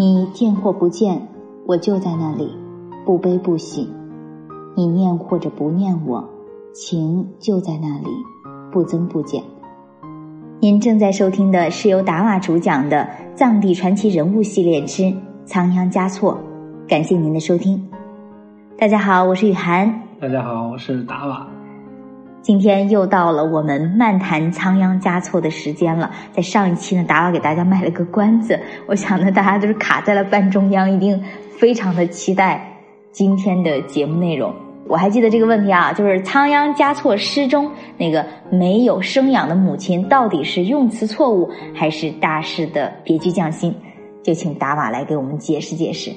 你见或不见，我就在那里，不悲不喜。你念或者不念我，情就在那里，不增不减。您正在收听的是由达瓦主讲的《藏地传奇人物系列之仓央嘉措》，感谢您的收听。大家好，我是雨涵。大家好，我是达瓦。今天又到了我们漫谈仓央嘉措的时间了。在上一期呢，达瓦给大家卖了个关子，我想呢，大家都是卡在了半中央，一定非常的期待今天的节目内容。我还记得这个问题啊，就是仓央嘉措诗中那个没有生养的母亲，到底是用词错误，还是大师的别具匠心？就请达瓦来给我们解释解释。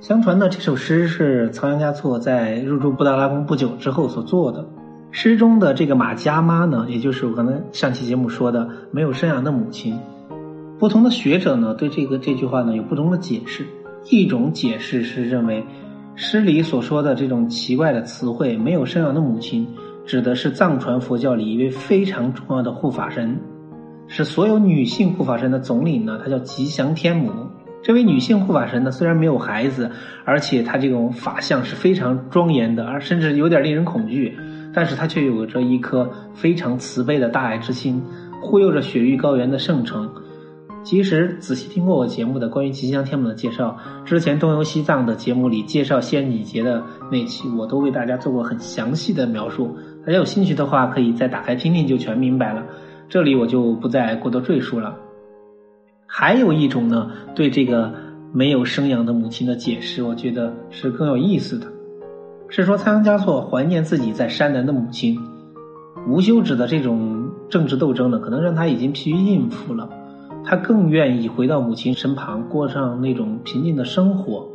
相传呢，这首诗是仓央嘉措在入住布达拉宫不久之后所作的。诗中的这个马家妈呢，也就是我刚才上期节目说的没有生养的母亲。不同的学者呢，对这个这句话呢有不同的解释。一种解释是认为，诗里所说的这种奇怪的词汇“没有生养的母亲”，指的是藏传佛教里一位非常重要的护法神，是所有女性护法神的总领呢，她叫吉祥天母。这位女性护法神呢，虽然没有孩子，而且她这种法相是非常庄严的，而甚至有点令人恐惧。但是他却有着一颗非常慈悲的大爱之心，护佑着雪域高原的圣城。其实仔细听过我节目的关于吉祥天母的介绍，之前东游西藏的节目里介绍仙女节的那期，我都为大家做过很详细的描述。大家有兴趣的话，可以再打开听听，就全明白了。这里我就不再过多赘述了。还有一种呢，对这个没有生养的母亲的解释，我觉得是更有意思的。是说仓央嘉措怀念自己在山南的母亲，无休止的这种政治斗争呢，可能让他已经疲于应付了，他更愿意回到母亲身旁，过上那种平静的生活。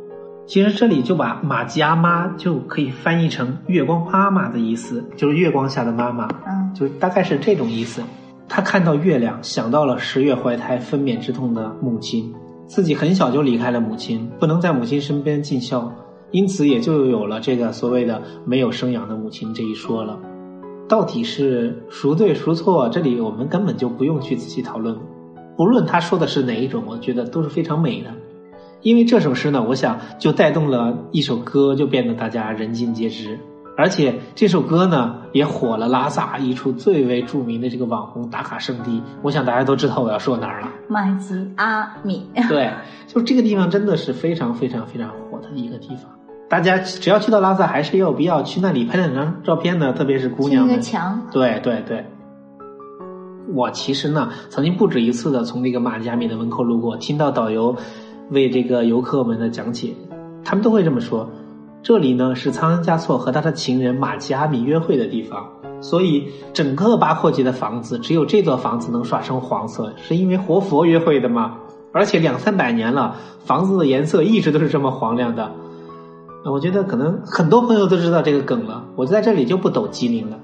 其实这里就把马吉阿妈就可以翻译成月光妈妈的意思，就是月光下的妈妈，嗯，就大概是这种意思。他看到月亮，想到了十月怀胎分娩之痛的母亲，自己很小就离开了母亲，不能在母亲身边尽孝。因此，也就有了这个所谓的“没有生养的母亲”这一说了。到底是孰对孰错？这里我们根本就不用去仔细讨论。不论他说的是哪一种，我觉得都是非常美的。因为这首诗呢，我想就带动了一首歌，就变得大家人尽皆知。而且这首歌呢，也火了拉萨一处最为著名的这个网红打卡圣地。我想大家都知道我要说哪儿了。麦吉阿米。对，就这个地方真的是非常非常非常火的一个地方。大家只要去到拉萨，还是有必要去那里拍两张照片的，特别是姑娘们。墙。对对对。我其实呢，曾经不止一次的从那个马加米的门口路过，听到导游为这个游客们的讲解，他们都会这么说：这里呢是仓央嘉措和他的情人马吉阿米约会的地方。所以整个八廓街的房子，只有这座房子能刷成黄色，是因为活佛约会的吗？而且两三百年了，房子的颜色一直都是这么黄亮的。我觉得可能很多朋友都知道这个梗了，我在这里就不抖机灵了。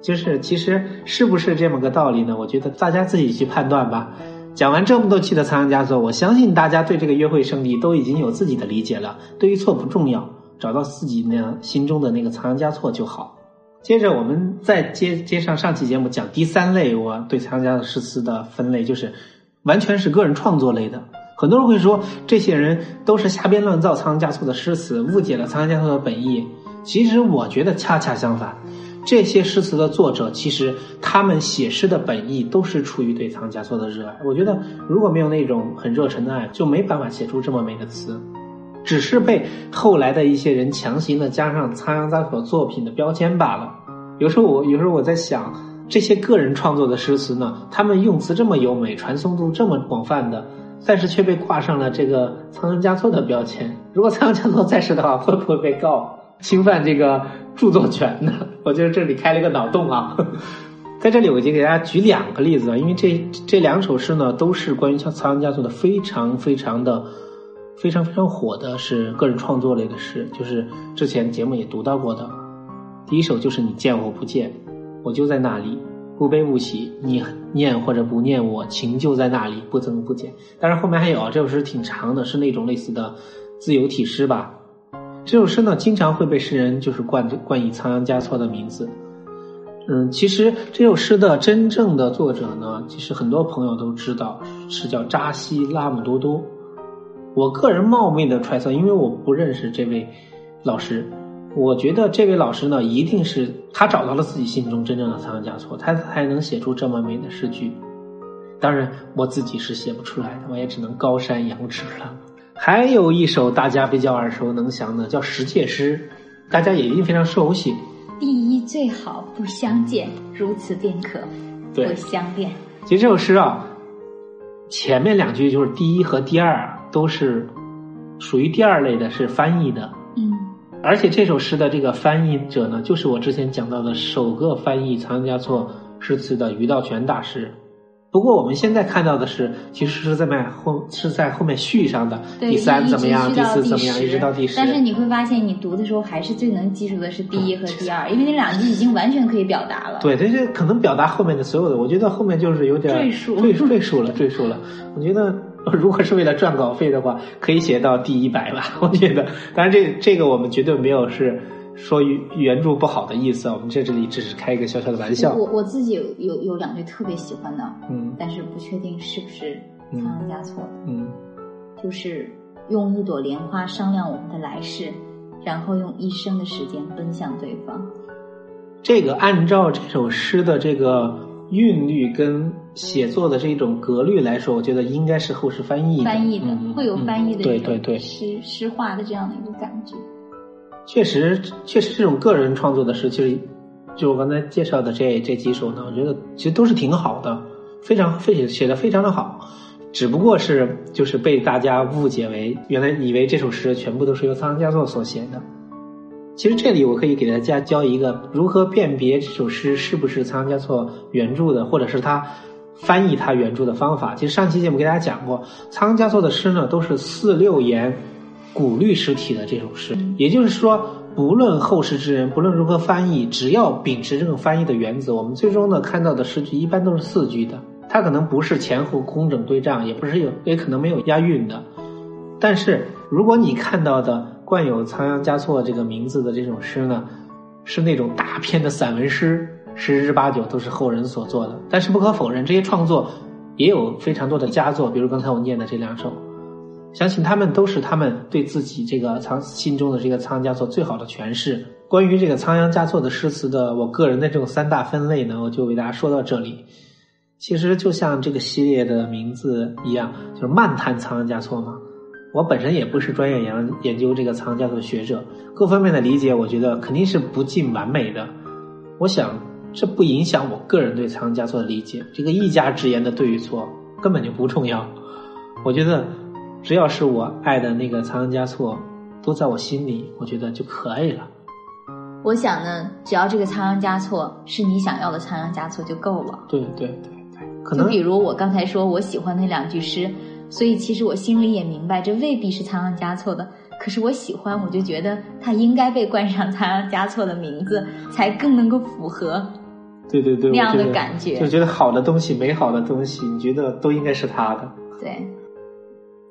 就是其实是不是这么个道理呢？我觉得大家自己去判断吧。讲完这么多期的仓央嘉措，我相信大家对这个约会圣地都已经有自己的理解了。对与错不重要，找到自己那心中的那个仓央嘉措就好。接着我们再接接上上期节目讲第三类，我对仓央嘉措诗词的分类就是完全是个人创作类的。很多人会说，这些人都是瞎编乱造仓央嘉措的诗词，误解了仓央嘉措的本意。其实我觉得恰恰相反，这些诗词的作者，其实他们写诗的本意都是出于对仓央嘉措的热爱。我觉得如果没有那种很热忱的爱，就没办法写出这么美的词，只是被后来的一些人强行的加上仓央嘉措作品的标签罢了。有时候我有时候我在想，这些个人创作的诗词呢，他们用词这么优美，传颂度这么广泛的。但是却被挂上了这个仓央嘉措的标签。如果仓央嘉措在世的话，会不会被告侵犯这个著作权呢？我觉得这里开了一个脑洞啊。在这里，我已经给大家举两个例子啊，因为这这两首诗呢，都是关于仓仓央嘉措的，非常非常的非常非常火的，是个人创作类的诗，就是之前节目也读到过的。第一首就是你见或不见，我就在那里。不悲不喜，你念或者不念我，情就在那里，不增不减。但是后面还有这首诗挺长的，是那种类似的自由体诗吧。这首诗呢，经常会被诗人就是冠冠以仓央嘉措的名字。嗯，其实这首诗的真正的作者呢，其实很多朋友都知道是叫扎西拉姆多多。我个人冒昧的揣测，因为我不认识这位老师，我觉得这位老师呢，一定是他找到了自己心中真正的仓央嘉措，他才能写出这么美的诗句。当然，我自己是写不出来的，我也只能高山仰止了。还有一首大家比较耳熟能详的，叫《十戒诗》，大家也一定非常熟悉。第一最好不相见，如此便可不相恋。其实这首诗啊，前面两句就是第一和第二都是属于第二类的，是翻译的。嗯，而且这首诗的这个翻译者呢，就是我之前讲到的首个翻译仓央嘉措诗词的余道全大师。不过我们现在看到的是，其实是在后是在后面续上的，第三怎么样，第四怎么样，一直到第十。但是你会发现，你读的时候还是最能记住的是第一和第二，因为那两句已经完全可以表达了。对，这就可能表达后面的所有的。我觉得后面就是有点赘述，赘赘述了，赘述了。我觉得 如果是为了赚稿费的话，可以写到第一百吧。我觉得，当然这这个我们绝对没有是。说原著不好的意思，我们在这里只是开一个小小的玩笑。我我自己有有有两句特别喜欢的，嗯，但是不确定是不是仓央嘉措的，嗯，就是用一朵莲花商量我们的来世，然后用一生的时间奔向对方。这个按照这首诗的这个韵律跟写作的这种格律来说，我觉得应该是后世翻译翻译的，会有翻译的对对对诗诗画的这样的一个感觉。确实，确实，这种个人创作的诗，其实就我刚才介绍的这这几首呢，我觉得其实都是挺好的，非常非写的非常的好，只不过是就是被大家误解为原来以为这首诗全部都是由仓央嘉措所写的。其实这里我可以给大家教一个如何辨别这首诗是不是仓央嘉措原著的，或者是他翻译他原著的方法。其实上期节目给大家讲过，仓央嘉措的诗呢都是四六言。古律诗体的这首诗，也就是说，不论后世之人，不论如何翻译，只要秉持这种翻译的原则，我们最终呢看到的诗句一般都是四句的。它可能不是前后工整对仗，也不是有，也可能没有押韵的。但是，如果你看到的冠有仓央嘉措这个名字的这种诗呢，是那种大篇的散文诗，十之八九都是后人所做的。但是不可否认，这些创作也有非常多的佳作，比如刚才我念的这两首。相信他们都是他们对自己这个仓心中的这个仓央嘉措最好的诠释。关于这个仓央嘉措的诗词的，我个人的这种三大分类呢，我就为大家说到这里。其实就像这个系列的名字一样，就是漫谈仓央嘉措嘛。我本身也不是专业研研究这个仓央嘉措学者，各方面的理解，我觉得肯定是不尽完美的。我想这不影响我个人对仓央嘉措的理解。这个一家之言的对与错根本就不重要。我觉得。只要是我爱的那个仓央嘉措，都在我心里，我觉得就可以了。我想呢，只要这个仓央嘉措是你想要的仓央嘉措就够了。对对对对，可能就比如我刚才说我喜欢那两句诗，所以其实我心里也明白，这未必是仓央嘉措的。可是我喜欢，我就觉得他应该被冠上仓央嘉措的名字，才更能够符合。对对对，那样的感觉，就觉得好的东西、美好的东西，你觉得都应该是他的。对。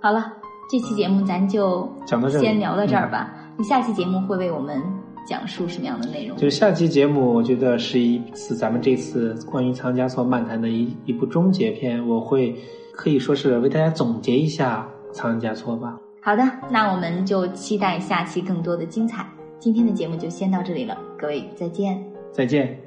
好了，这期节目咱就讲到这先聊到这儿吧。你下期节目会为我们讲述什么样的内容？就下期节目，我觉得是一次咱们这次关于仓央嘉措漫谈的一一部终结篇。我会可以说是为大家总结一下仓央嘉措吧。好的，那我们就期待下期更多的精彩。今天的节目就先到这里了，各位再见。再见。